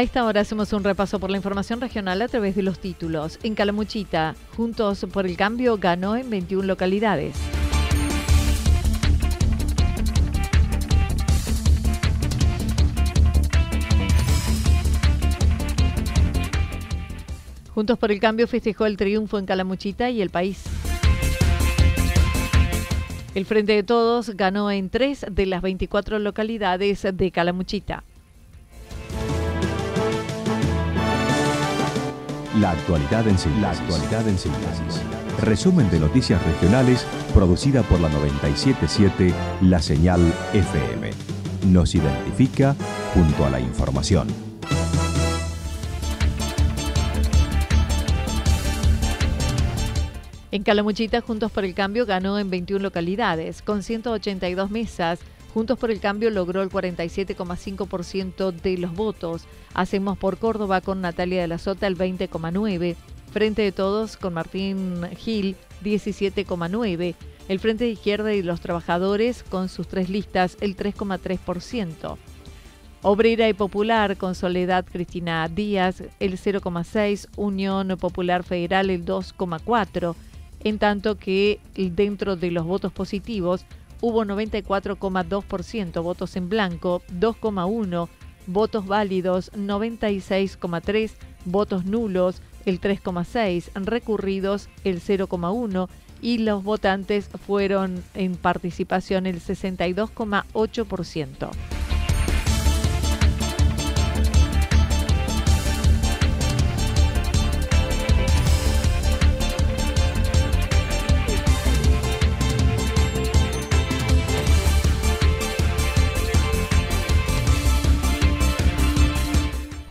A esta hora hacemos un repaso por la información regional a través de los títulos. En Calamuchita, Juntos por el Cambio ganó en 21 localidades. Juntos por el Cambio festejó el triunfo en Calamuchita y el país. El Frente de Todos ganó en tres de las 24 localidades de Calamuchita. La actualidad en síntesis. La actualidad en síntesis. Resumen de noticias regionales producida por la 977 La Señal FM. Nos identifica junto a la información. En Calamuchita, Juntos por el Cambio ganó en 21 localidades, con 182 mesas Juntos por el Cambio logró el 47,5% de los votos. Hacemos por Córdoba con Natalia de la Sota el 20,9%. Frente de Todos con Martín Gil 17,9%. El Frente de Izquierda y los Trabajadores con sus tres listas el 3,3%. Obrera y Popular con Soledad Cristina Díaz el 0,6%. Unión Popular Federal el 2,4%. En tanto que dentro de los votos positivos hubo 94,2% votos en blanco, 2,1% votos válidos, 96,3% votos nulos, el 3,6%, recurridos el 0,1% y los votantes fueron en participación el 62,8%.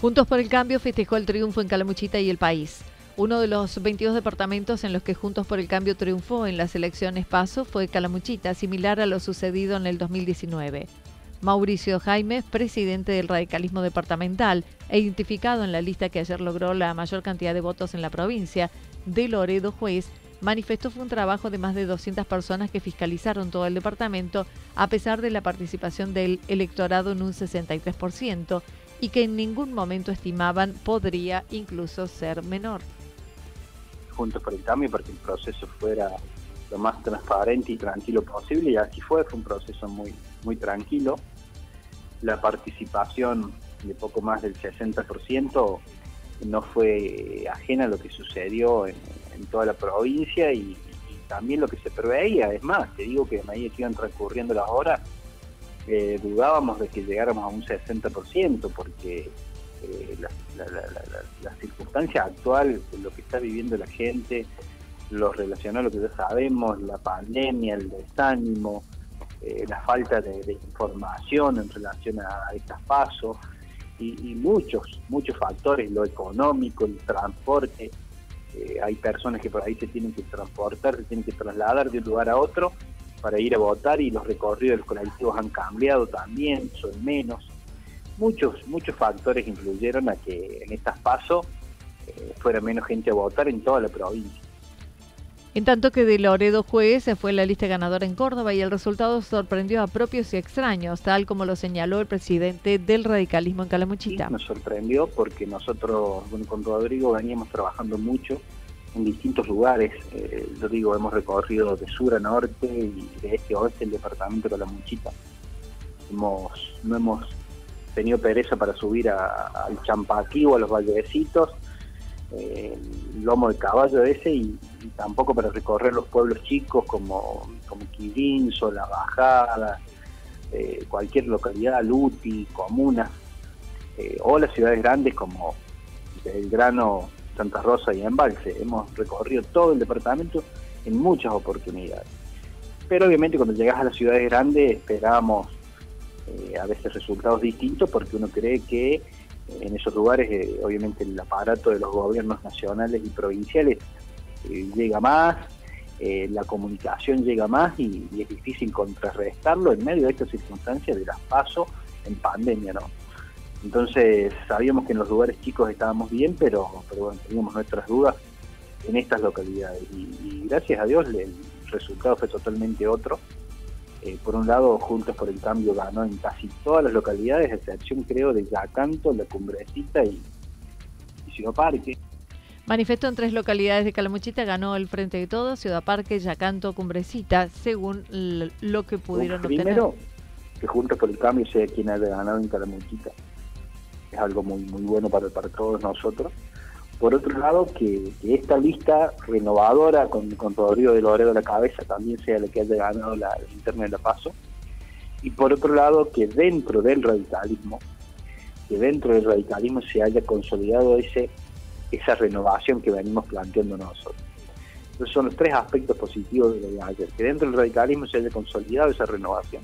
Juntos por el Cambio festejó el triunfo en Calamuchita y el país. Uno de los 22 departamentos en los que Juntos por el Cambio triunfó en las elecciones PASO fue Calamuchita, similar a lo sucedido en el 2019. Mauricio Jaime, presidente del radicalismo departamental e identificado en la lista que ayer logró la mayor cantidad de votos en la provincia, de Loredo Juez, manifestó fue un trabajo de más de 200 personas que fiscalizaron todo el departamento a pesar de la participación del electorado en un 63% y que en ningún momento estimaban podría incluso ser menor. Juntos por el cambio para que el proceso fuera lo más transparente y tranquilo posible y así fue, fue un proceso muy, muy tranquilo. La participación de poco más del 60% no fue ajena a lo que sucedió en, toda la provincia y, también lo que se preveía. Es más, te digo que a medida que iban transcurriendo las horas, eh, dudábamos de que llegáramos a un 60% porque eh, la, circunstancia actual, lo que está viviendo la gente, lo relacionado a lo que ya sabemos, la pandemia, el desánimo, eh, la falta de, información en relación a, estas pasos y, muchos, muchos factores, lo económico, el transporte. hay personas que por ahí se tienen que transportar, se tienen que trasladar de un lugar a otro para ir a votar y los recorridos de los colectivos han cambiado también, son menos. Muchos, muchos factores influyeron a que en estas pasos eh, fuera menos gente a votar en toda la provincia. En tanto que de Loredo Juez se fue la lista ganadora en Córdoba y el resultado sorprendió a propios y extraños, tal como lo señaló el presidente del radicalismo en Calamuchita. Sí, nos sorprendió porque nosotros, bueno, con Rodrigo veníamos trabajando mucho en distintos lugares. Eh, yo digo, hemos recorrido de sur a norte y de este a oeste el departamento de Calamuchita. Hemos, no hemos tenido pereza para subir al Champaquí o a los Vallecitos eh, el lomo de caballo ese y, tampoco para recorrer los pueblos chicos como, como Quirinzo, La Bajada, eh, cualquier localidad, Luti, Comuna, eh, o las ciudades grandes como Belgrano, Santa Rosa y Embalse. Hemos recorrido todo el departamento en muchas oportunidades. Pero obviamente cuando llegas a las ciudades grandes esperamos a veces resultados distintos porque uno cree que en esos lugares, eh, obviamente, el aparato de los gobiernos nacionales y provinciales eh, llega más, eh, la comunicación llega más y, es difícil contrarrestarlo en medio de estas circunstancias de las paso en pandemia, ¿no? Entonces sabíamos que en los lugares chicos estábamos bien, pero, pero bueno, teníamos nuestras dudas en estas localidades y gracias a Dios el resultado fue totalmente otro eh, por un lado, Juntos por el Cambio ganó en casi todas las localidades, excepción creo de Yacanto, La Cumbrecita y, Ciudad Parque. Manifestó en tres localidades de Calamuchita, ganó el Frente de Todos, Ciudad Parque, Yacanto, Cumbrecita, según lo que pudieron obtener. Primero, que Juntos por el Cambio sea quien haya ganado en Calamuchita. Es algo muy, muy bueno para, para todos nosotros. Por otro lado, que, esta lista renovadora con, con Rodrigo de Loredo a la cabeza también sea la que haya ganado la, interna de la PASO. Y por otro lado, que dentro del radicalismo, que dentro del radicalismo se haya consolidado ese esa renovación que venimos planteando nosotros. Esos son los tres aspectos positivos de lo ayer, que dentro del radicalismo se haya consolidado esa renovación,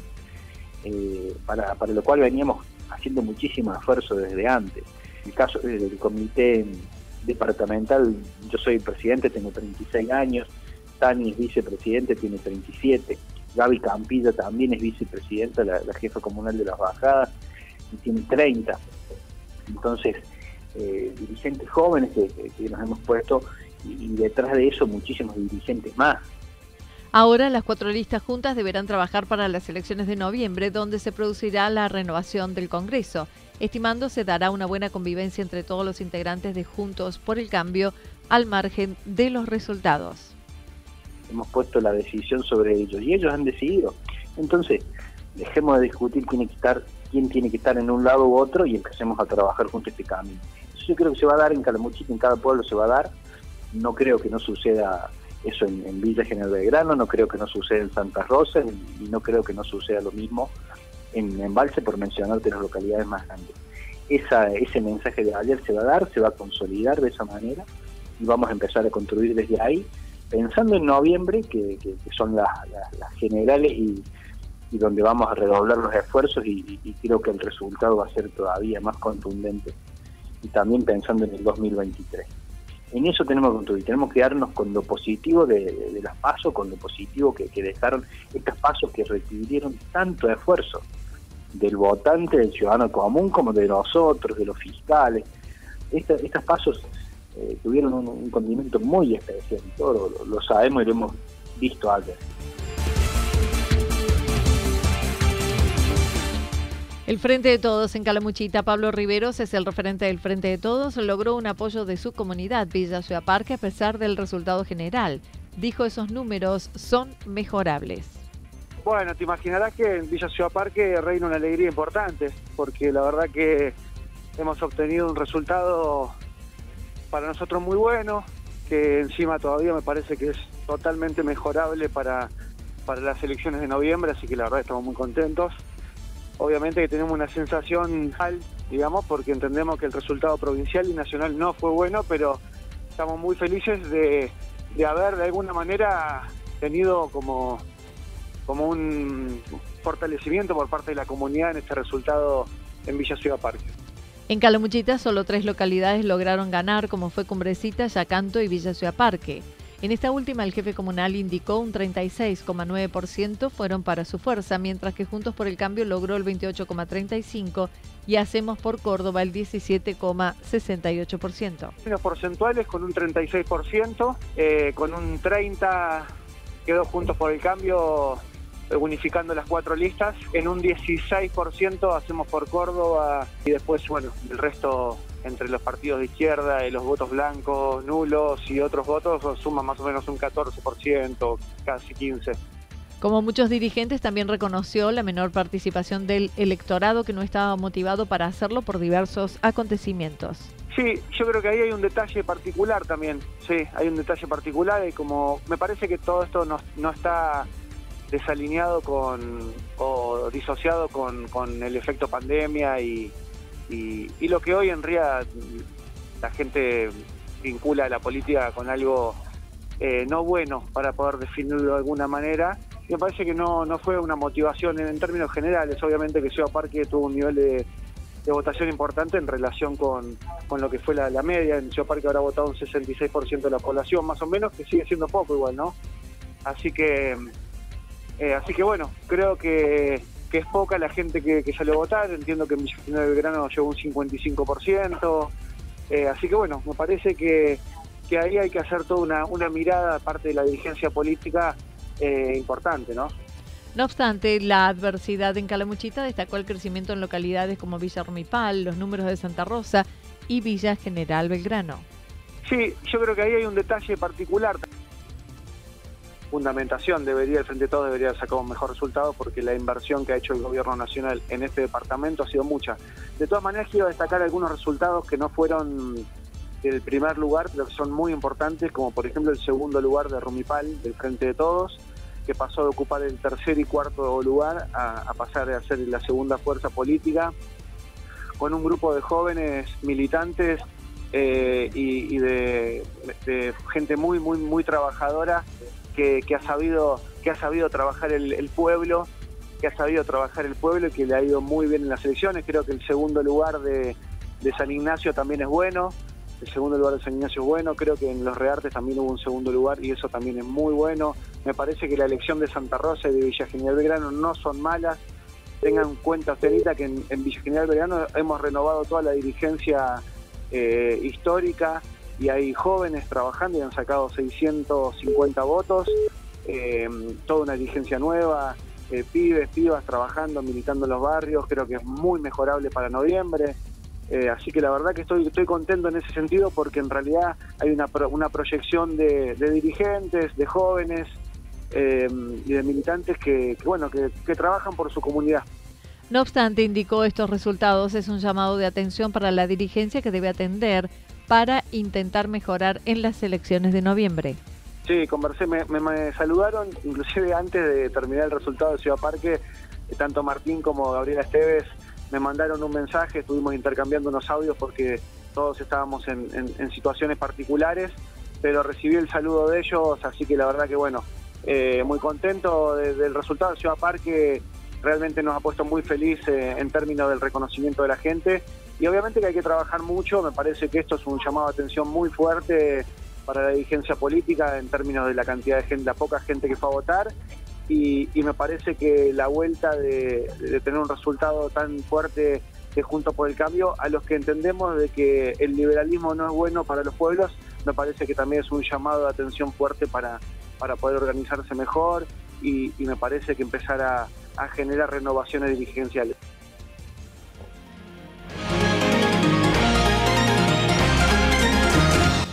eh, para, para lo cual veníamos haciendo muchísimo esfuerzo desde antes. El caso del comité departamental, yo soy presidente, tengo 36 años, Tani es vicepresidente, tiene 37, Gaby Campilla también es vicepresidenta, la, jefa comunal de las bajadas, y tiene 30. Entonces, eh, dirigentes jóvenes que, nos hemos puesto y, detrás de eso muchísimos dirigentes más. Ahora las cuatro listas juntas deberán trabajar para las elecciones de noviembre, donde se producirá la renovación del Congreso estimando se dará una buena convivencia entre todos los integrantes de Juntos por el Cambio al margen de los resultados. Hemos puesto la decisión sobre ellos y ellos han decidido. Entonces, dejemos de discutir quién, estar, quién tiene que estar en un lado u otro y empecemos a trabajar junto a este camino. Eso yo creo que se va a dar en Calamuchita, en cada pueblo se va a dar. No creo que no suceda eso en, Villa General Belgrano, no creo que no suceda en Santa Rosa y no creo que no suceda lo mismo en Embalse, por mencionarte las localidades más grandes. Esa, ese mensaje de ayer se va a dar, se va a consolidar de esa manera y vamos a empezar a construir desde ahí, pensando en noviembre, que, son las, generales y, donde vamos a redoblar los esfuerzos y, creo que el resultado va a ser todavía más contundente. Y también pensando en el 2023. En eso tenemos que construir, tenemos que darnos con lo positivo de, las pasos, con lo positivo que, dejaron estos pasos que requirieron tanto esfuerzo del votante, del ciudadano común, como de nosotros, de los fiscales. estos pasos eh, tuvieron un, condimento muy especial, todo lo, sabemos y lo hemos visto ayer. El Frente de Todos en Calamuchita, Pablo Riveros es el referente del Frente de Todos, logró un apoyo de su comunidad Villa Ciudad Parque a pesar del resultado general. Dijo esos números son mejorables. Bueno, te imaginarás que en Villa Ciudad Parque reina una alegría importante, porque la verdad que hemos obtenido un resultado para nosotros muy bueno, que encima todavía me parece que es totalmente mejorable para, para las elecciones de noviembre, así que la verdad estamos muy contentos. Obviamente que tenemos una sensación tal, digamos, porque entendemos que el resultado provincial y nacional no fue bueno, pero estamos muy felices de, de haber de alguna manera tenido como como un fortalecimiento por parte de la comunidad en este resultado en Villa Ciudad Parque. En Calamuchita solo tres localidades lograron ganar, como fue Cumbrecita, Yacanto y Villa Ciudad Parque. En esta última, el jefe comunal indicó un 36,9% fueron para su fuerza, mientras que Juntos por el Cambio logró el 28,35% y Hacemos por Córdoba el 17,68%. Los porcentuales con un 36%, eh, con un 30% quedó Juntos por el Cambio unificando las cuatro listas. En un 16% hacemos por Córdoba y después, bueno, el resto entre los partidos de izquierda y los votos blancos, nulos y otros votos suma más o menos un 14%, casi 15%. Como muchos dirigentes, también reconoció la menor participación del electorado que no estaba motivado para hacerlo por diversos acontecimientos. Sí, yo creo que ahí hay un detalle particular también. Sí, hay un detalle particular y como me parece que todo esto no, no está desalineado con o disociado con, con el efecto pandemia y, y, lo que hoy en realidad la gente vincula a la política con algo eh, no bueno para poder definirlo de alguna manera. me parece que no, no fue una motivación en, términos generales. Obviamente que Ciudad Parque tuvo un nivel de, votación importante en relación con, con lo que fue la, media. En Ciudad Parque habrá votado un 66% de la población, más o menos, que sigue siendo poco igual, ¿no? Así que, eh, así que bueno, creo que que es poca la gente que, que salió a votar, entiendo que en Villa General Belgrano llegó un 55%, eh, así que bueno, me parece que, que, ahí hay que hacer toda una, una mirada, aparte de la dirigencia política, eh, importante, ¿no? No obstante, la adversidad en Calamuchita destacó el crecimiento en localidades como Villa Romipal, los números de Santa Rosa y Villa General Belgrano. Sí, yo creo que ahí hay un detalle particular fundamentación debería, el Frente de Todos debería sacar un mejor resultado porque la inversión que ha hecho el gobierno nacional en este departamento ha sido mucha. De todas maneras, quiero destacar algunos resultados que no fueron del primer lugar, pero son muy importantes, como por ejemplo el segundo lugar de Rumipal, del Frente de Todos, que pasó de ocupar el tercer y cuarto lugar a, pasar a ser la segunda fuerza política, con un grupo de jóvenes militantes eh, y, de, de, gente muy, muy, muy trabajadora que, ha sabido que ha sabido trabajar el, pueblo, que ha sabido trabajar el pueblo y que le ha ido muy bien en las elecciones. Creo que el segundo lugar de, San Ignacio también es bueno. El segundo lugar de San Ignacio es bueno. Creo que en los Reartes también hubo un segundo lugar y eso también es muy bueno. Me parece que la elección de Santa Rosa y de Villa General Belgrano no son malas. Tengan en cuenta, Cenita, que en, Villa General Belgrano hemos renovado toda la dirigencia eh, histórica y hay jóvenes trabajando y han sacado 650 votos, eh, toda una dirigencia nueva, eh, pibes, pibas trabajando, militando en los barrios, creo que es muy mejorable para noviembre. Eh, así que la verdad que estoy, estoy contento en ese sentido porque en realidad hay una, una proyección de, dirigentes, de jóvenes y de militantes que, bueno, que trabajan por su comunidad. No obstante, indicó estos resultados es un llamado de atención para la dirigencia que debe atender para intentar mejorar en las elecciones de noviembre. Sí, conversé, me, saludaron, inclusive antes de terminar el resultado de Ciudad Parque, eh, tanto Martín como Gabriela Esteves me mandaron un mensaje, estuvimos intercambiando unos audios porque todos estábamos en, situaciones particulares, pero recibí el saludo de ellos, así que la verdad que bueno, eh, muy contento del resultado de Ciudad Parque, realmente nos ha puesto muy feliz eh, en términos del reconocimiento de la gente y obviamente que hay que trabajar mucho, me parece que esto es un llamado de atención muy fuerte para la dirigencia política en términos de la cantidad de gente, la poca gente que fue a votar y, me parece que la vuelta de, tener un resultado tan fuerte de Junto por el Cambio, a los que entendemos de que el liberalismo no es bueno para los pueblos, me parece que también es un llamado de atención fuerte para, para poder organizarse mejor y, me parece que empezar a generar renovaciones dirigenciales.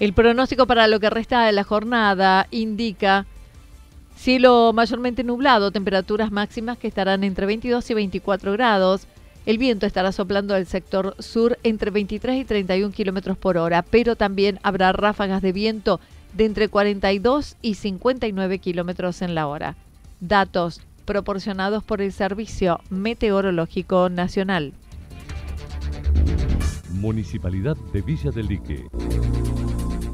El pronóstico para lo que resta de la jornada indica cielo mayormente nublado, temperaturas máximas que estarán entre 22 y 24 grados. El viento estará soplando del sector sur entre 23 y 31 kilómetros por hora, pero también habrá ráfagas de viento de entre 42 y 59 kilómetros en la hora. Datos proporcionados por el Servicio Meteorológico Nacional. Municipalidad de Villa del Lique.